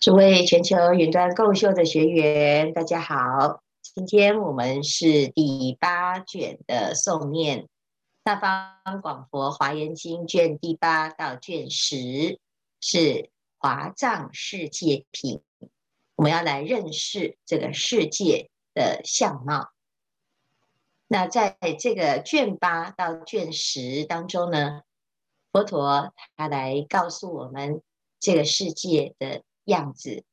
诸位全球云端共修的学员，大家好。今天我们是第八卷的诵念，《大方广佛华严经》卷第八到卷十，是华藏世界品。我们要来认识这个世界的相貌。那在这个卷八到卷十当中呢，佛陀他来告诉我们这个世界的。样子，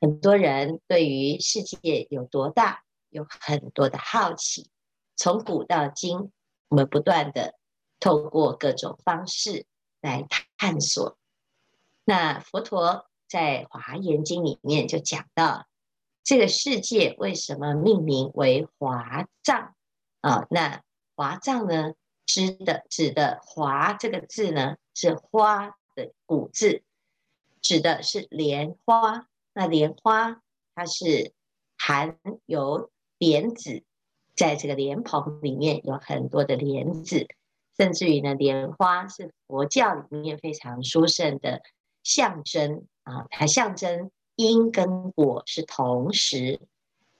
很多人对于世界有多大有很多的好奇。从古到今，我们不断的透过各种方式来探索。那佛陀在《华严经》里面就讲到，这个世界为什么命名为华藏啊？那华藏呢，指的指的华这个字呢，是花的古字。指的是莲花，那莲花它是含有莲子，在这个莲蓬里面有很多的莲子，甚至于呢，莲花是佛教里面非常殊胜的象征啊，它象征因跟果是同时。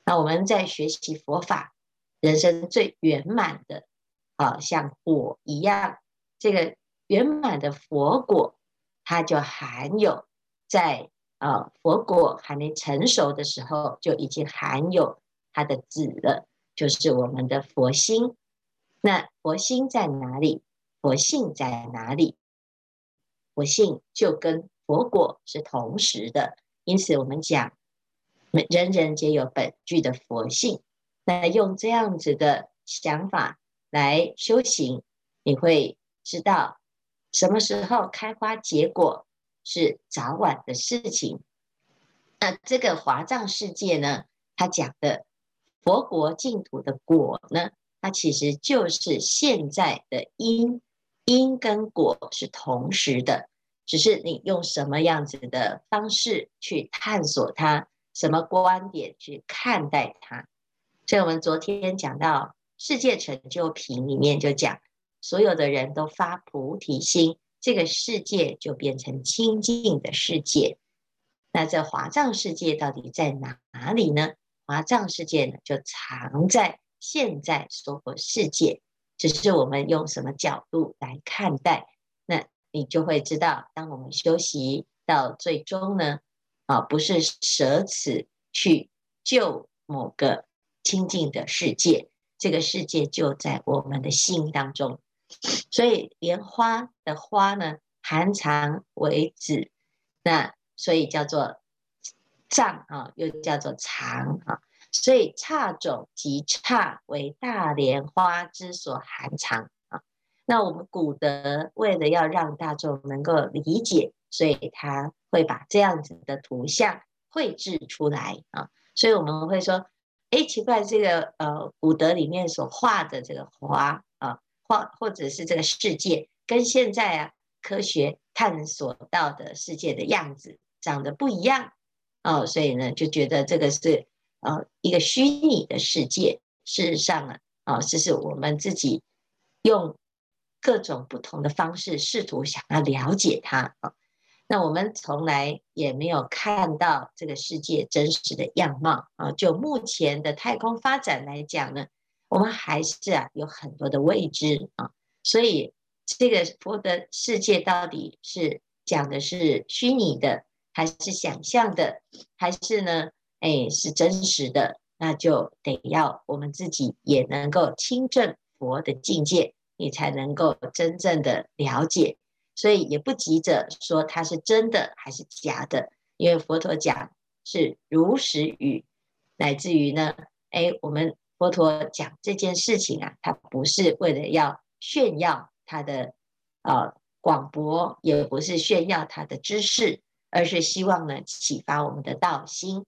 那我们在学习佛法，人生最圆满的啊，像果一样，这个圆满的佛果，它就含有。在啊，佛果还没成熟的时候，就已经含有它的籽了，就是我们的佛心。那佛心在哪里？佛性在哪里？佛性就跟佛果是同时的，因此我们讲，人人皆有本具的佛性。那用这样子的想法来修行，你会知道什么时候开花结果。是早晚的事情。那这个华藏世界呢，它讲的佛国净土的果呢，它其实就是现在的因，因跟果是同时的，只是你用什么样子的方式去探索它，什么观点去看待它。所以我们昨天讲到世界成就品里面就讲，所有的人都发菩提心。这个世界就变成清净的世界。那这华藏世界到底在哪里呢？华藏世界呢，就藏在现在娑婆世界，只是我们用什么角度来看待，那你就会知道，当我们修习到最终呢，啊，不是舍此去救某个清净的世界，这个世界就在我们的心当中。所以莲花的花呢，含藏为止，那所以叫做藏啊，又叫做藏啊。所以刹种即刹为大莲花之所含藏啊。那我们古德为了要让大众能够理解，所以他会把这样子的图像绘制出来啊。所以我们会说，哎，奇怪，这个呃古德里面所画的这个花。或或者是这个世界跟现在啊科学探索到的世界的样子长得不一样哦，所以呢就觉得这个是呃一个虚拟的世界。事实上呢啊，这是我们自己用各种不同的方式试图想要了解它啊。那我们从来也没有看到这个世界真实的样貌啊。就目前的太空发展来讲呢。我们还是啊有很多的未知啊，所以这个佛的世界到底是讲的是虚拟的，还是想象的，还是呢？哎，是真实的？那就得要我们自己也能够亲证佛的境界，你才能够真正的了解。所以也不急着说它是真的还是假的，因为佛陀讲是如实语，乃至于呢，哎，我们。佛陀讲这件事情啊，他不是为了要炫耀他的呃广博，也不是炫耀他的知识，而是希望呢启发我们的道心。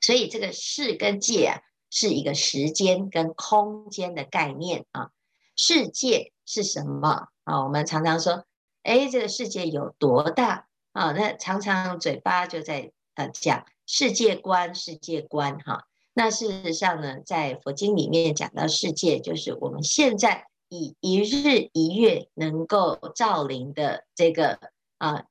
所以这个世跟界啊，是一个时间跟空间的概念啊。世界是什么啊？我们常常说，哎，这个世界有多大啊？那常常嘴巴就在呃讲世界观，世界观哈。那事实上呢，在佛经里面讲到世界，就是我们现在以一日一月能够照临的这个啊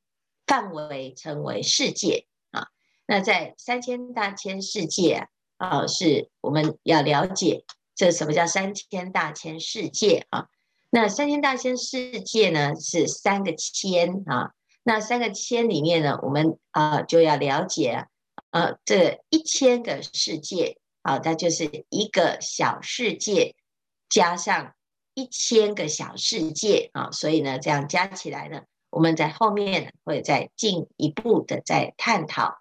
范围称为世界啊那在三千大千世界啊，啊，是我们要了解这什么叫三千大千世界啊？那三千大千世界呢，是三个千啊。那三个千里面呢，我们啊就要了解，呃这一千个世界啊，它就是一个小世界加上一千个小世界啊，所以呢，这样加起来呢，我们在后面会再进一步的再探讨。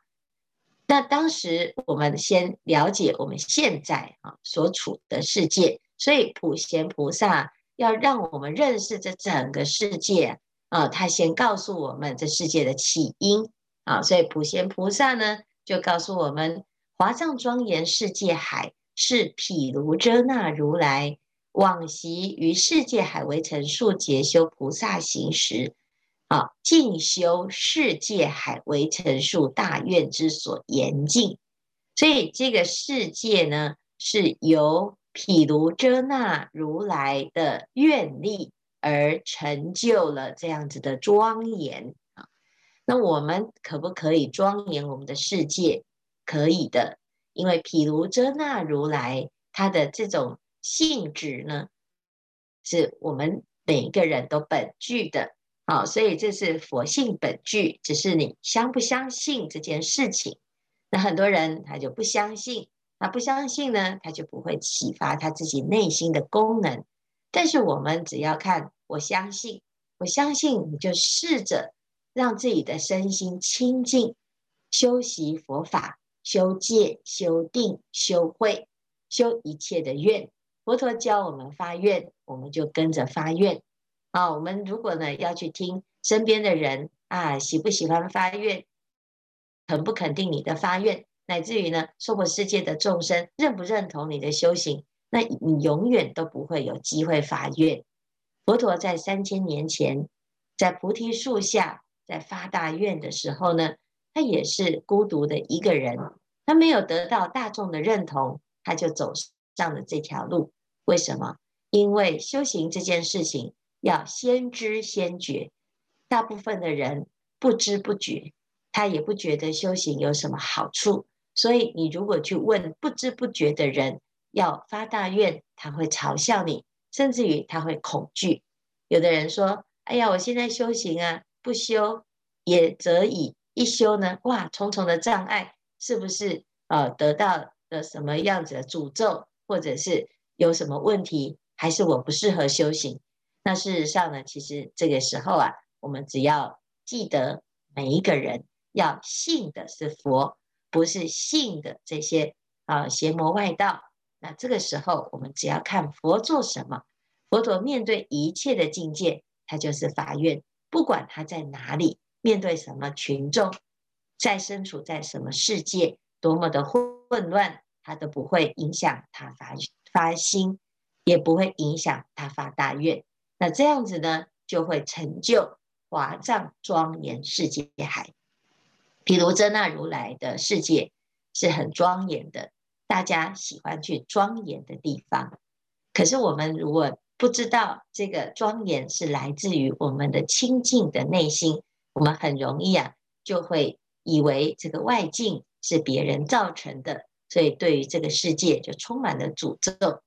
那当时我们先了解我们现在啊所处的世界，所以普贤菩萨要让我们认识这整个世界。啊，他先告诉我们这世界的起因啊，所以普贤菩萨呢就告诉我们，华藏庄严世界海是毗卢遮那如来往昔于世界海为成数劫修菩萨行时，啊，进修世界海为成数大愿之所严净，所以这个世界呢是由毗卢遮那如来的愿力。而成就了这样子的庄严，那我们可不可以庄严我们的世界？可以的，因为毗卢遮那如来他的这种性质呢，是我们每一个人都本具的，好，所以这是佛性本具，只是你相不相信这件事情。那很多人他就不相信，他不相信呢，他就不会启发他自己内心的功能。但是我们只要看，我相信，我相信你就试着让自己的身心清净，修习佛法，修戒、修定、修慧，修一切的愿。佛陀教我们发愿，我们就跟着发愿。啊，我们如果呢要去听身边的人啊，喜不喜欢发愿，肯不肯定你的发愿，乃至于呢，娑婆世界的众生认不认同你的修行。那你永远都不会有机会发愿。佛陀在三千年前，在菩提树下，在发大愿的时候呢，他也是孤独的一个人，他没有得到大众的认同，他就走上了这条路。为什么？因为修行这件事情要先知先觉，大部分的人不知不觉，他也不觉得修行有什么好处。所以你如果去问不知不觉的人，要发大愿，他会嘲笑你，甚至于他会恐惧。有的人说：“哎呀，我现在修行啊，不修也则已；一修呢，哇，重重的障碍，是不是？呃，得到了什么样子的诅咒，或者是有什么问题，还是我不适合修行？”那事实上呢，其实这个时候啊，我们只要记得，每一个人要信的是佛，不是信的这些啊、呃、邪魔外道。那这个时候，我们只要看佛做什么，佛陀面对一切的境界，他就是法愿，不管他在哪里，面对什么群众，在身处在什么世界，多么的混乱，他都不会影响他发发心，也不会影响他发大愿。那这样子呢，就会成就华藏庄严世界海。比如真那如来的世界是很庄严的。大家喜欢去庄严的地方，可是我们如果不知道这个庄严是来自于我们的清净的内心，我们很容易啊就会以为这个外境是别人造成的，所以对于这个世界就充满了诅咒。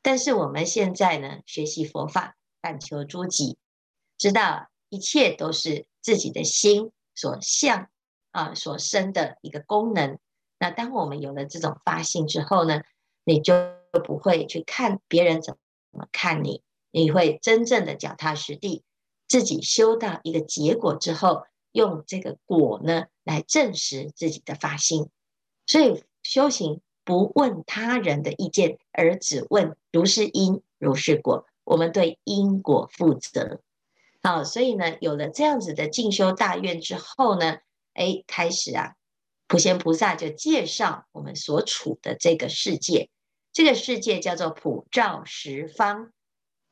但是我们现在呢，学习佛法，但求诸己，知道一切都是自己的心所向啊所生的一个功能。那当我们有了这种发心之后呢，你就不会去看别人怎看你，你会真正的脚踏实地，自己修到一个结果之后，用这个果呢来证实自己的发心。所以修行不问他人的意见，而只问如是因如是果，我们对因果负责。好，所以呢，有了这样子的进修大愿之后呢，哎，开始啊。普贤菩萨就介绍我们所处的这个世界，这个世界叫做普照十方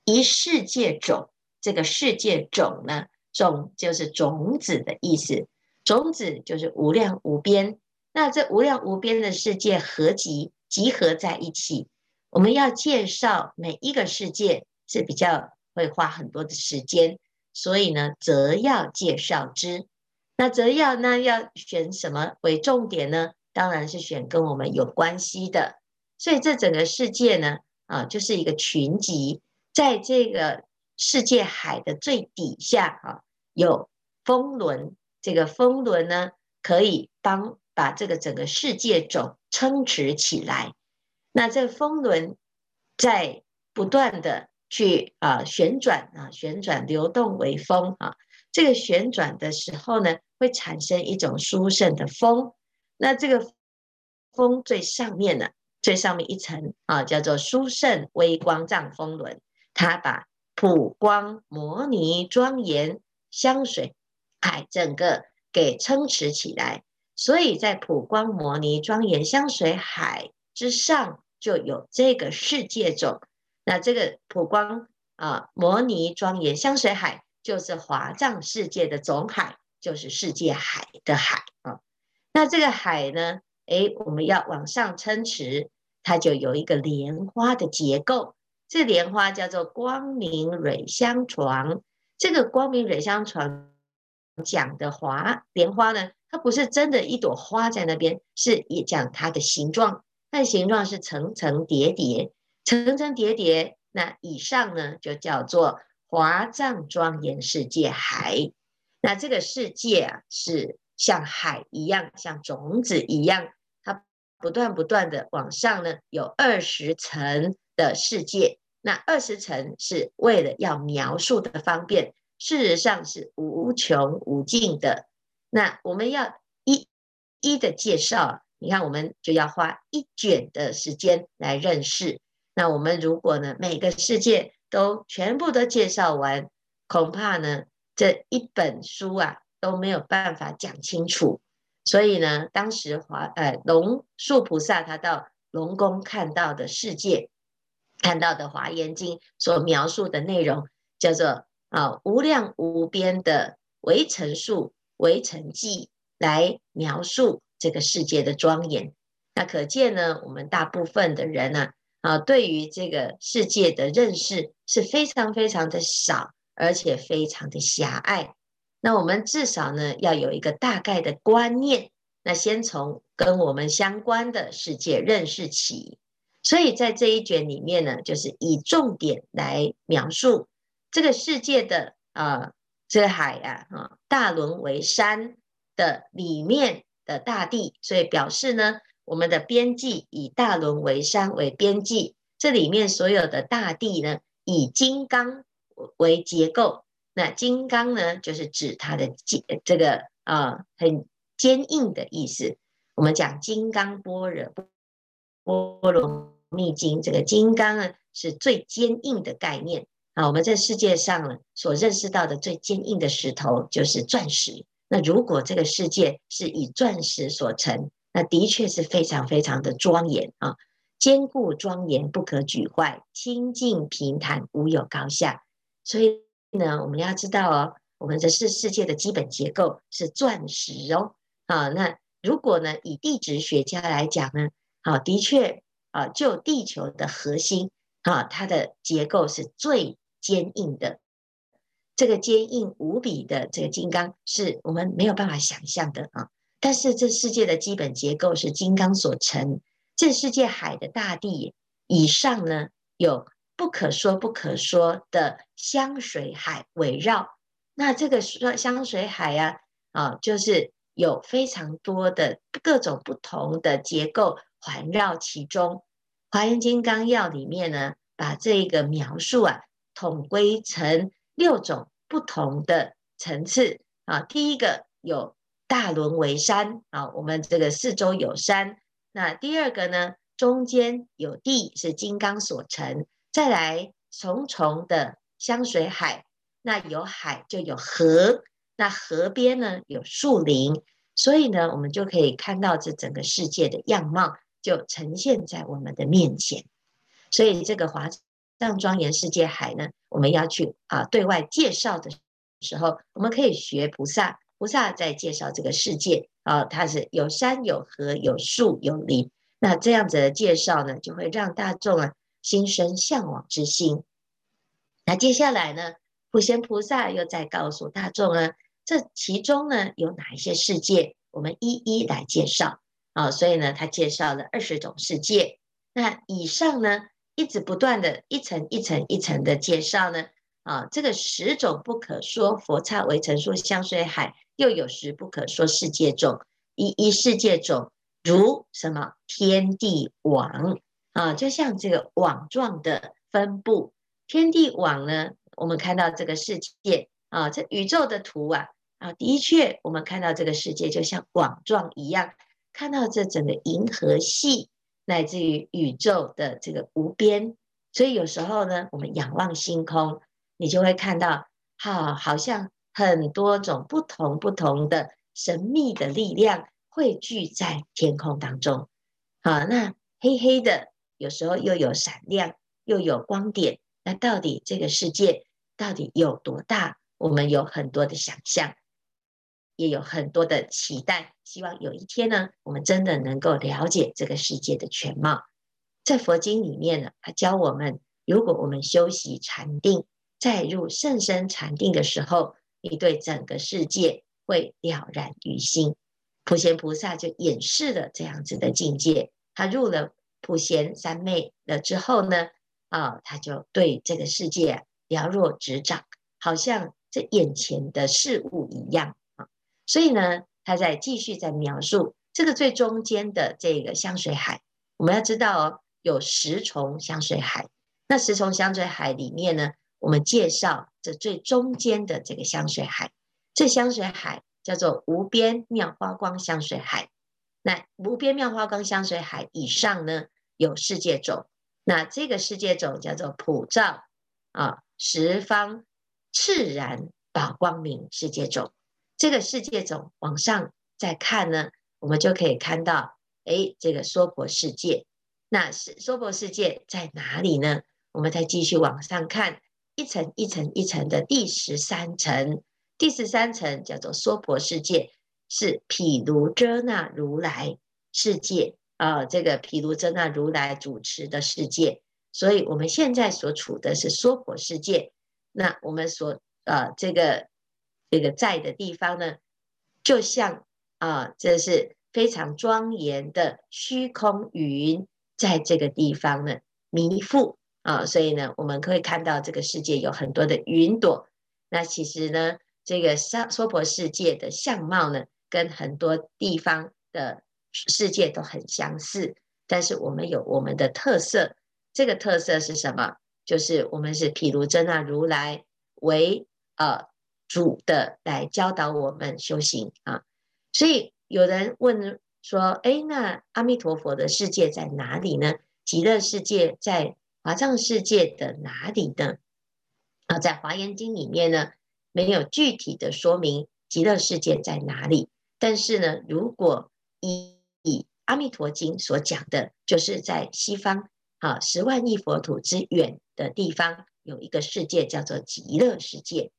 一世界种。这个世界种呢，种就是种子的意思，种子就是无量无边。那这无量无边的世界合集集合在一起，我们要介绍每一个世界是比较会花很多的时间，所以呢，则要介绍之。那则要呢要选什么为重点呢？当然是选跟我们有关系的。所以这整个世界呢，啊，就是一个群集，在这个世界海的最底下啊，有风轮。这个风轮呢，可以帮把这个整个世界总撑持起来。那这风轮在不断的去啊旋转啊旋转流动为风啊，这个旋转的时候呢，会产生一种殊胜的风。那这个风最上面呢，最上面一层啊，叫做殊胜微光藏风轮，它把普光摩尼庄严香水海整个给撑持起来，所以在普光摩尼庄严香水海之上，就有这个世界种。那这个普光啊摩尼庄严香水海，就是华藏世界的总海，就是世界海的海啊。那这个海呢，诶，我们要往上撑持，它就有一个莲花的结构。这莲花叫做光明蕊香床。这个光明蕊香床讲的华莲花呢，它不是真的一朵花在那边，是也讲它的形状。它的形状是层层叠叠，层层叠叠。那以上呢，就叫做华藏庄严世界海。那这个世界啊，是像海一样，像种子一样，不断不断的往上呢，有二十层的世界。那二十层是为了要描述的方便，事实上是无穷无尽的。那我们要一一的介绍。你看，我们就要花一卷的时间来认识。那我们如果呢，每个世界都全部都介绍完，恐怕呢，这一本书啊都没有办法讲清楚。所以呢，当时华呃龙树菩萨他到龙宫看到的世界，看到的《华严经》所描述的内容，叫做啊无量无边的微尘数、微尘计来描述。这个世界的庄严，那可见呢，我们大部分的人呢，啊，对于这个世界的认识是非常非常的少，而且非常的狭隘。那我们至少呢，要有一个大概的观念。那先从跟我们相关的世界认识起。所以在这一卷里面呢，就是以重点来描述这个世界的啊，这个海啊，啊，大轮为山的里面。的大地，所以表示呢，我们的边际以大轮为山为边际，这里面所有的大地呢，以金刚为结构。那金刚呢，就是指它的坚这个啊、很坚硬的意思。我们讲金刚般若波罗蜜经，这个金刚呢是最坚硬的概念啊。我们在世界上呢所认识到的最坚硬的石头就是钻石。那如果这个世界是以钻石所成，那的确是非常非常的庄严啊，坚固庄严不可沮坏，清净平坦无有高下。所以呢，我们要知道哦，我们这是世界的基本结构是钻石哦啊。那如果呢，以地质学家来讲呢，啊，的确啊，就地球的核心啊，它的结构是最坚硬的。这个坚硬无比的这个金刚是我们没有办法想象的啊！但是这世界的基本结构是金刚所成。这世界海的大地以上呢，有不可说不可说的香水海围绕。那这个说香水海呀，啊，就是有非常多的各种不同的结构环绕其中。《华严经纲要》里面呢，把这个描述啊统归成。六种不同的层次啊，第一个有大轮为山啊，我们这个四周有山。那第二个呢，中间有地是金刚所成，再来重重的香水海，那有海就有河，那河边呢有树林，所以呢，我们就可以看到这整个世界的样貌就呈现在我们的面前。所以这个华藏庄严世界海呢，我们要去啊对外介绍的时候，我们可以学菩萨，菩萨在介绍这个世界啊，它是有山有河有树有林，那这样子的介绍呢，就会让大众啊心生向往之心。那接下来呢，普贤菩萨又在告诉大众呢，这其中呢有哪一些世界，我们一一来介绍啊。所以呢，他介绍了二十种世界。那以上呢，一直不断的一层一层一层的介绍呢，啊，这个十种不可说佛刹为尘数香水海，又有十不可说世界种，一一世界种如什么天地网啊，就像这个网状的分布。天地网呢，我们看到这个世界啊，这宇宙的图啊，啊，的确，我们看到这个世界就像网状一样，看到这整个银河系。乃至于宇宙的这个无边，所以有时候呢，我们仰望星空，你就会看到，哈，好像很多种不同不同的神秘的力量汇聚在天空当中。好，那黑黑的，有时候又有闪亮，又有光点，那到底这个世界到底有多大？我们有很多的想象。也有很多的期待，希望有一天呢，我们真的能够了解这个世界的全貌。在佛经里面呢，他教我们，如果我们修习禅定，在入甚深禅定的时候，你对整个世界会了然于心。普贤菩萨就演示了这样子的境界。他入了普贤三昧了之后呢，啊，他就对这个世界了若指掌，好像这眼前的事物一样啊。所以呢，他在继续在描述这个最中间的这个香水海。我们要知道哦，有十重香水海。那十重香水海里面呢，我们介绍这最中间的这个香水海。这香水海叫做无边妙花光香水海。那无边妙花光香水海以上呢，有世界种。那这个世界种叫做普照啊，十方炽然宝光明世界种。这个世界种往上再看呢，我们就可以看到，哎，这个娑婆世界，那是娑婆世界在哪里呢？我们再继续往上看，一层一层一层的第十三层，第十三层叫做娑婆世界，是毗卢遮那如来世界啊、这个毗卢遮那如来主持的世界，所以我们现在所处的是娑婆世界，那我们所呃这个。这个在的地方呢，就像啊，这是非常庄严的虚空云，在这个地方呢弥覆啊，所以呢，我们可以看到这个世界有很多的云朵。那其实呢，这个娑娑婆世界的相貌呢，跟很多地方的世界都很相似，但是我们有我们的特色。这个特色是什么？就是我们是毗卢遮那如来为呃。主的来教导我们修行啊，所以有人问说：“哎，那阿弥陀佛的世界在哪里呢？极乐世界在华藏世界的哪里呢？”啊，在华严经里面呢，没有具体的说明极乐世界在哪里。但是呢，如果以阿弥陀经所讲的，就是在西方啊十万亿佛土之远的地方，有一个世界叫做极乐世界。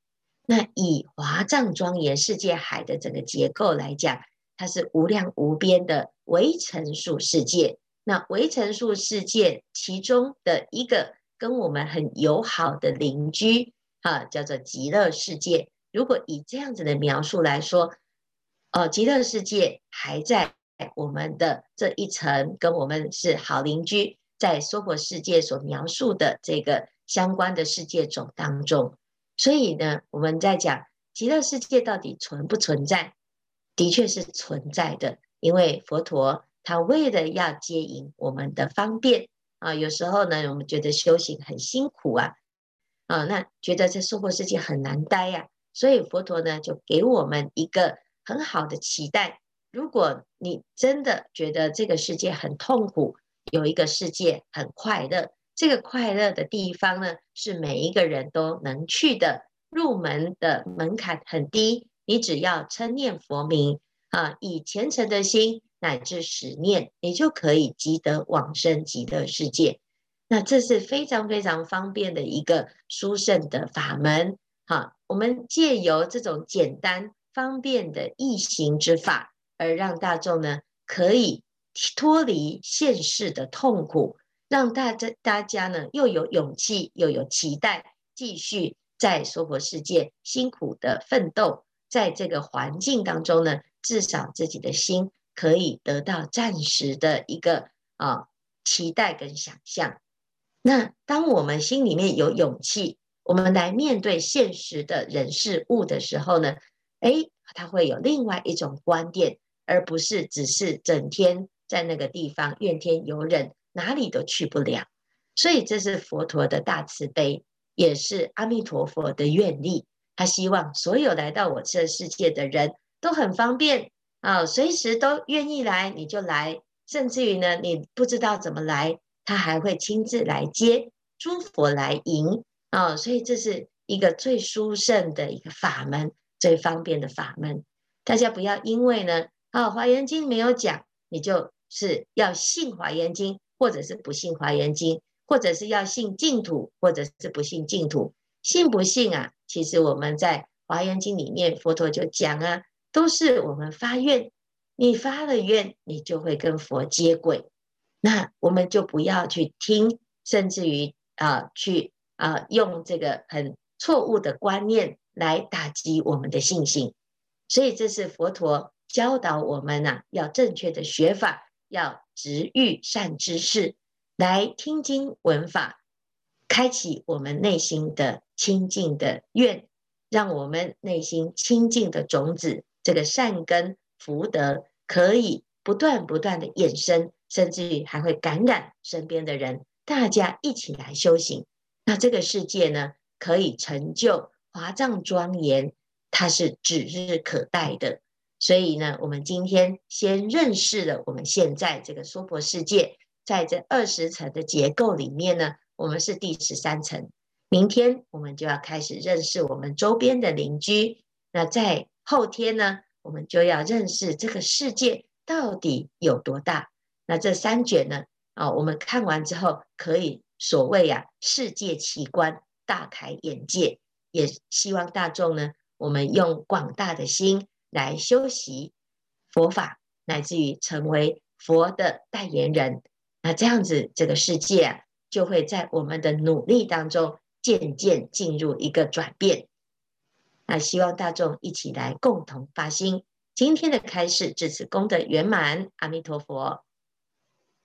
那以华藏庄严世界海的整个结构来讲，它是无量无边的微尘数世界。那微尘数世界其中的一个跟我们很友好的邻居，哈，叫做极乐世界。如果以这样子的描述来说，哦，极乐世界还在我们的这一层，跟我们是好邻居，在娑婆世界所描述的这个相关的世界种当中。所以呢，我们在讲极乐世界到底存不存在？的确是存在的，因为佛陀他为了要接引我们的方便啊，有时候呢，我们觉得修行很辛苦啊，啊，那觉得这娑婆世界很难待呀，所以佛陀呢就给我们一个很好的期待：如果你真的觉得这个世界很痛苦，有一个世界很快乐。这个快乐的地方呢，是每一个人都能去的。入门的门槛很低，你只要称念佛名啊，以虔诚的心乃至十念，你就可以积得往生极乐世界。那这是非常非常方便的一个殊胜的法门。哈，我们借由这种简单方便的易行之法，而让大众呢可以脱离现世的痛苦。让大家大家呢又有勇气又有期待，继续在娑婆世界辛苦的奋斗，在这个环境当中呢，至少自己的心可以得到暂时的一个啊期待跟想象。那当我们心里面有勇气，我们来面对现实的人事物的时候呢，诶，他会有另外一种观点，而不是只是整天在那个地方怨天尤人，哪里都去不了。所以这是佛陀的大慈悲，也是阿弥陀佛的愿力。他希望所有来到我这世界的人都很方便啊，随时都愿意来，你就来。甚至于呢，你不知道怎么来，他还会亲自来接，诸佛来迎啊。所以这是一个最殊胜的一个法门，最方便的法门。大家不要因为呢，啊，《华严经》没有讲，你就是要信《华严经》，或者是不信《华严经》，或者是要信净土，或者是不信净土。信不信啊？其实我们在《华严经》里面，佛陀就讲啊，都是我们发愿，你发了愿，你就会跟佛接轨。那我们就不要去听，甚至于啊、去啊、用这个很错误的观念来打击我们的信心。所以这是佛陀教导我们呐、啊，要正确的学法，要值遇善知识，来听经闻法。开启我们内心的清净的愿，让我们内心清净的种子，这个善根福德可以不断不断的衍生，甚至于还会感染身边的人，大家一起来修行，那这个世界呢，可以成就华藏庄严，它是指日可待的。所以呢，我们今天先认识了我们现在这个娑婆世界，在这二十层的结构里面呢。我们是第十三层，明天我们就要开始认识我们周边的邻居。那在后天呢，我们就要认识这个世界到底有多大。那这三卷呢，啊，我们看完之后，可以所谓啊，世界奇观，大开眼界。也希望大众呢，我们用广大的心来修习佛法，乃至于成为佛的代言人。那这样子，这个世界。就会在我们的努力当中渐渐进入一个转变。那希望大众一起来共同发心。今天的开示至此功德圆满，阿弥陀佛。